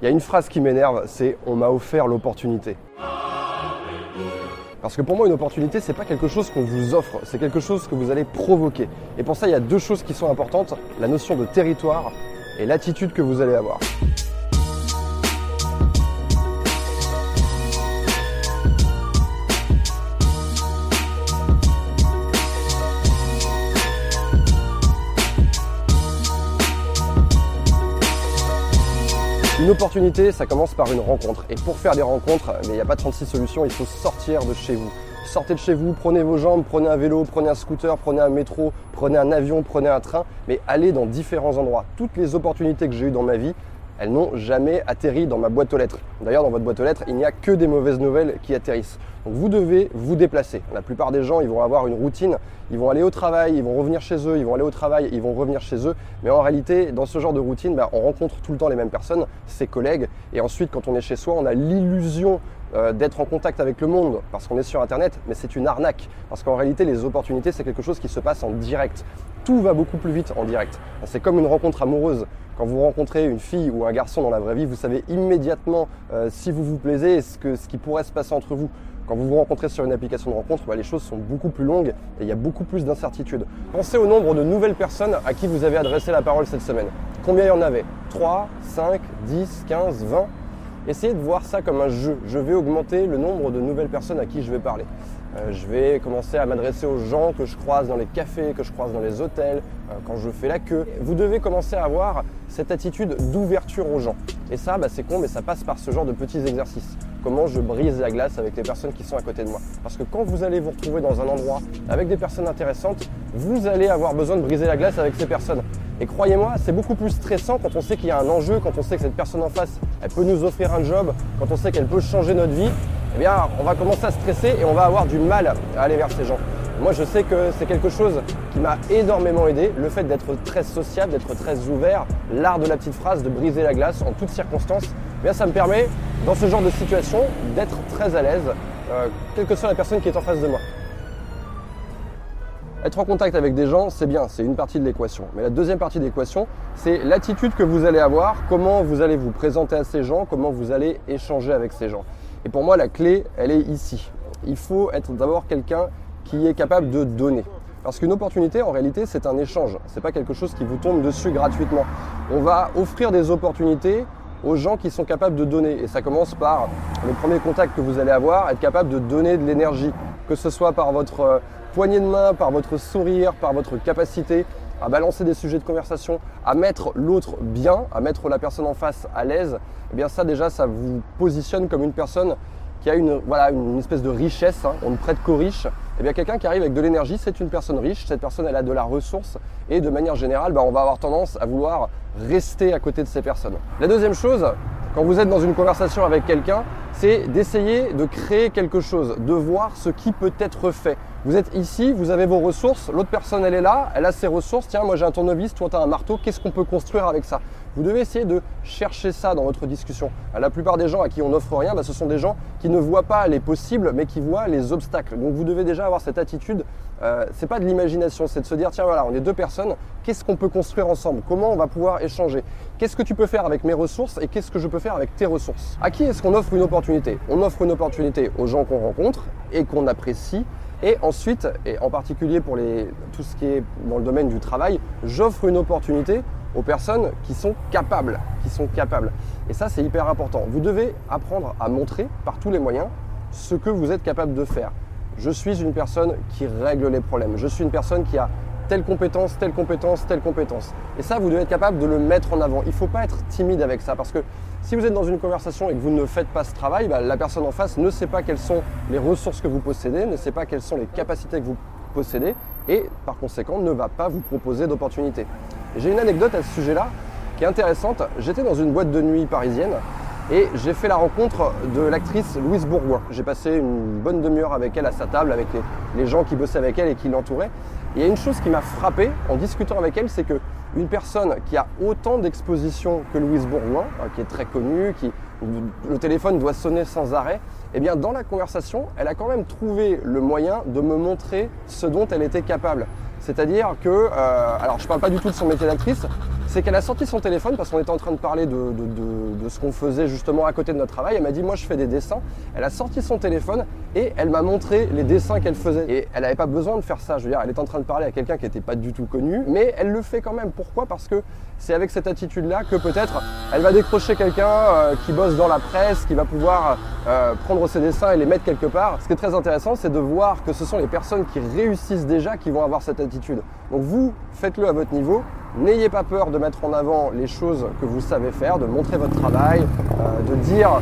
Il y a une phrase qui m'énerve, c'est on m'a offert l'opportunité. Parce que pour moi, une opportunité, c'est pas quelque chose qu'on vous offre, c'est quelque chose que vous allez provoquer. Et pour ça, il y a deux choses qui sont importantes la notion de territoire et l'attitude que vous allez avoir. Une opportunité, ça commence par une rencontre. Et pour faire des rencontres, il n'y a pas 36 solutions, il faut sortir de chez vous. Sortez de chez vous, prenez vos jambes, prenez un vélo, prenez un scooter, prenez un métro, prenez un avion, prenez un train, mais allez dans différents endroits. Toutes les opportunités que j'ai eues dans ma vie, elles n'ont jamais atterri dans ma boîte aux lettres. D'ailleurs, dans votre boîte aux lettres, il n'y a que des mauvaises nouvelles qui atterrissent. Donc vous devez vous déplacer. La plupart des gens, ils vont avoir une routine, ils vont aller au travail, ils vont revenir chez eux, ils vont aller au travail, ils vont revenir chez eux. Mais en réalité, dans ce genre de routine, bah, on rencontre tout le temps les mêmes personnes, ses collègues. Et ensuite, quand on est chez soi, on a l'illusion euh, d'être en contact avec le monde parce qu'on est sur Internet, mais c'est une arnaque. Parce qu'en réalité, les opportunités, c'est quelque chose qui se passe en direct. Tout va beaucoup plus vite en direct. C'est comme une rencontre amoureuse. Quand vous rencontrez une fille ou un garçon dans la vraie vie, vous savez immédiatement euh, si vous vous plaisez et ce, que, ce qui pourrait se passer entre vous. Quand vous vous rencontrez sur une application de rencontre, bah, les choses sont beaucoup plus longues et il y a beaucoup plus d'incertitudes. Pensez au nombre de nouvelles personnes à qui vous avez adressé la parole cette semaine. Combien il y en avait? 3, 5, 10, 15, 20 Essayez de voir ça comme un jeu. Je vais augmenter le nombre de nouvelles personnes à qui je vais parler. Euh, je vais commencer à m'adresser aux gens que je croise dans les cafés, que je croise dans les hôtels, euh, quand je fais la queue. Vous devez commencer à avoir cette attitude d'ouverture aux gens. Et ça, bah, c'est con, mais ça passe par ce genre de petits exercices. Comment je brise la glace avec les personnes qui sont à côté de moi. Parce que quand vous allez vous retrouver dans un endroit avec des personnes intéressantes, vous allez avoir besoin de briser la glace avec ces personnes. Et croyez-moi, c'est beaucoup plus stressant quand on sait qu'il y a un enjeu, quand on sait que cette personne en face, elle peut nous offrir un job, quand on sait qu'elle peut changer notre vie eh bien, on va commencer à stresser et on va avoir du mal à aller vers ces gens. Moi, je sais que c'est quelque chose qui m'a énormément aidé, le fait d'être très sociable, d'être très ouvert, l'art de la petite phrase, de briser la glace en toutes circonstances. Eh bien, ça me permet, dans ce genre de situation, d'être très à l'aise, euh, quelle que soit la personne qui est en face de moi. Être en contact avec des gens, c'est bien, c'est une partie de l'équation. Mais la deuxième partie de l'équation, c'est l'attitude que vous allez avoir, comment vous allez vous présenter à ces gens, comment vous allez échanger avec ces gens. Et pour moi, la clé, elle est ici. Il faut être d'abord quelqu'un qui est capable de donner. Parce qu'une opportunité, en réalité, c'est un échange. C'est pas quelque chose qui vous tombe dessus gratuitement. On va offrir des opportunités aux gens qui sont capables de donner. Et ça commence par le premier contact que vous allez avoir, être capable de donner de l'énergie. Que ce soit par votre euh, poignée de main, par votre sourire, par votre capacité à balancer des sujets de conversation, à mettre l'autre bien, à mettre la personne en face à l'aise, eh bien ça déjà, ça vous positionne comme une personne qui a une, voilà, une espèce de richesse, hein. on ne prête qu'aux riches. Eh bien quelqu'un qui arrive avec de l'énergie, c'est une personne riche, cette personne elle a de la ressource et de manière générale, bah, on va avoir tendance à vouloir rester à côté de ces personnes. La deuxième chose, quand vous êtes dans une conversation avec quelqu'un, c'est d'essayer de créer quelque chose, de voir ce qui peut être fait. Vous êtes ici, vous avez vos ressources, l'autre personne elle est là, elle a ses ressources, tiens moi j'ai un tournevis, toi tu as un marteau, qu'est-ce qu'on peut construire avec ça? Vous devez essayer de chercher ça dans votre discussion. La plupart des gens à qui on n'offre rien, bah, ce sont des gens qui ne voient pas les possibles mais qui voient les obstacles. Donc vous devez déjà avoir cette attitude, euh, c'est pas de l'imagination, c'est de se dire tiens voilà on est deux personnes, qu'est-ce qu'on peut construire ensemble? Comment on va pouvoir échanger? Qu'est-ce que tu peux faire avec mes ressources et qu'est-ce que je peux faire avec tes ressources? À qui est-ce qu'on offre une opportunité? On offre une opportunité aux gens qu'on rencontre et qu'on apprécie et ensuite, et en particulier pour les, tout ce qui est dans le domaine du travail, j'offre une opportunité aux personnes qui sont capables, qui sont capables. Et ça, c'est hyper important. Vous devez apprendre à montrer par tous les moyens ce que vous êtes capable de faire. Je suis une personne qui règle les problèmes. Je suis une personne qui a telle compétence, telle compétence, telle compétence. Et ça, vous devez être capable de le mettre en avant. Il ne faut pas être timide avec ça parce que si vous êtes dans une conversation et que vous ne faites pas ce travail, bah, la personne en face ne sait pas quelles sont les ressources que vous possédez, ne sait pas quelles sont les capacités que vous possédez et par conséquent ne va pas vous proposer d'opportunités. J'ai une anecdote à ce sujet-là qui est intéressante. J'étais dans une boîte de nuit parisienne et j'ai fait la rencontre de l'actrice Louise Bourgoin. J'ai passé une bonne demi-heure avec elle à sa table, avec les, gens qui bossaient avec elle et qui l'entouraient. Il y a une chose qui m'a frappé en discutant avec elle, c'est que une personne qui a autant d'exposition que Louise Bourgoin, hein, qui est très connue, qui le téléphone doit sonner sans arrêt, eh bien dans la conversation, elle a quand même trouvé le moyen de me montrer ce dont elle était capable. C'est-à-dire que, euh, alors je ne parle pas du tout de son métier d'actrice, c'est qu'elle a sorti son téléphone parce qu'on était en train de parler de, ce qu'on faisait justement à côté de notre travail. Elle m'a dit moi je fais des dessins. Elle a sorti son téléphone et elle m'a montré les dessins qu'elle faisait. Et elle n'avait pas besoin de faire ça. Je veux dire, elle est en train de parler à quelqu'un qui n'était pas du tout connu, mais elle le fait quand même. Pourquoi? Parce que c'est avec cette attitude-là que peut-être elle va décrocher quelqu'un euh, qui bosse dans la presse, qui va pouvoir euh, prendre ses dessins et les mettre quelque part. Ce qui est très intéressant, c'est de voir que ce sont les personnes qui réussissent déjà qui vont avoir cette attitude. Donc vous, faites-le à votre niveau. N'ayez pas peur de mettre en avant les choses que vous savez faire, de montrer votre travail, euh, de dire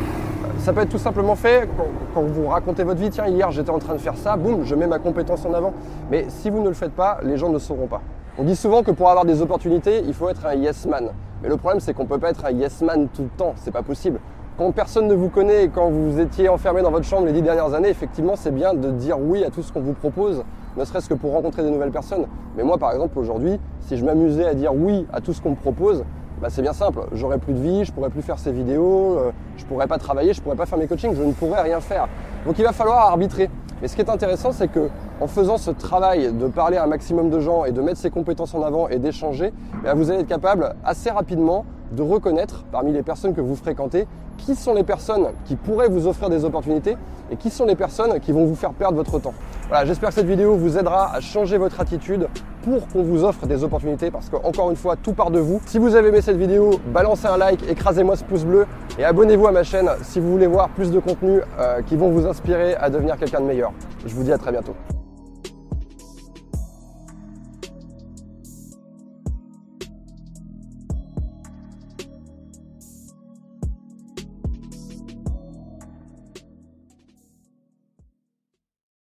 ça peut être tout simplement fait quand, vous racontez votre vie, tiens, hier j'étais en train de faire ça, boum, je mets ma compétence en avant. Mais si vous ne le faites pas, les gens ne sauront pas. On dit souvent que pour avoir des opportunités, il faut être un yes man. Mais le problème, c'est qu'on ne peut pas être un yes man tout le temps, c'est pas possible. Quand personne ne vous connaît et quand vous étiez enfermé dans votre chambre les dix dernières années, effectivement, c'est bien de dire oui à tout ce qu'on vous propose, ne serait-ce que pour rencontrer des nouvelles personnes. Mais moi, par exemple, aujourd'hui, si je m'amusais à dire oui à tout ce qu'on me propose, bah, c'est bien simple. J'aurais plus de vie, je pourrais plus faire ces vidéos, euh, je pourrais pas travailler, je pourrais pas faire mes coachings, je ne pourrais rien faire. Donc il va falloir arbitrer. Mais ce qui est intéressant, c'est que en faisant ce travail de parler à un maximum de gens et de mettre ses compétences en avant et d'échanger, bah, vous allez être capable assez rapidement de reconnaître parmi les personnes que vous fréquentez qui sont les personnes qui pourraient vous offrir des opportunités et qui sont les personnes qui vont vous faire perdre votre temps. Voilà, j'espère que cette vidéo vous aidera à changer votre attitude pour qu'on vous offre des opportunités parce que encore une fois, tout part de vous. Si vous avez aimé cette vidéo, balancez un like, écrasez-moi ce pouce bleu et abonnez-vous à ma chaîne si vous voulez voir plus de contenus euh, qui vont vous inspirer à devenir quelqu'un de meilleur. Je vous dis à très bientôt.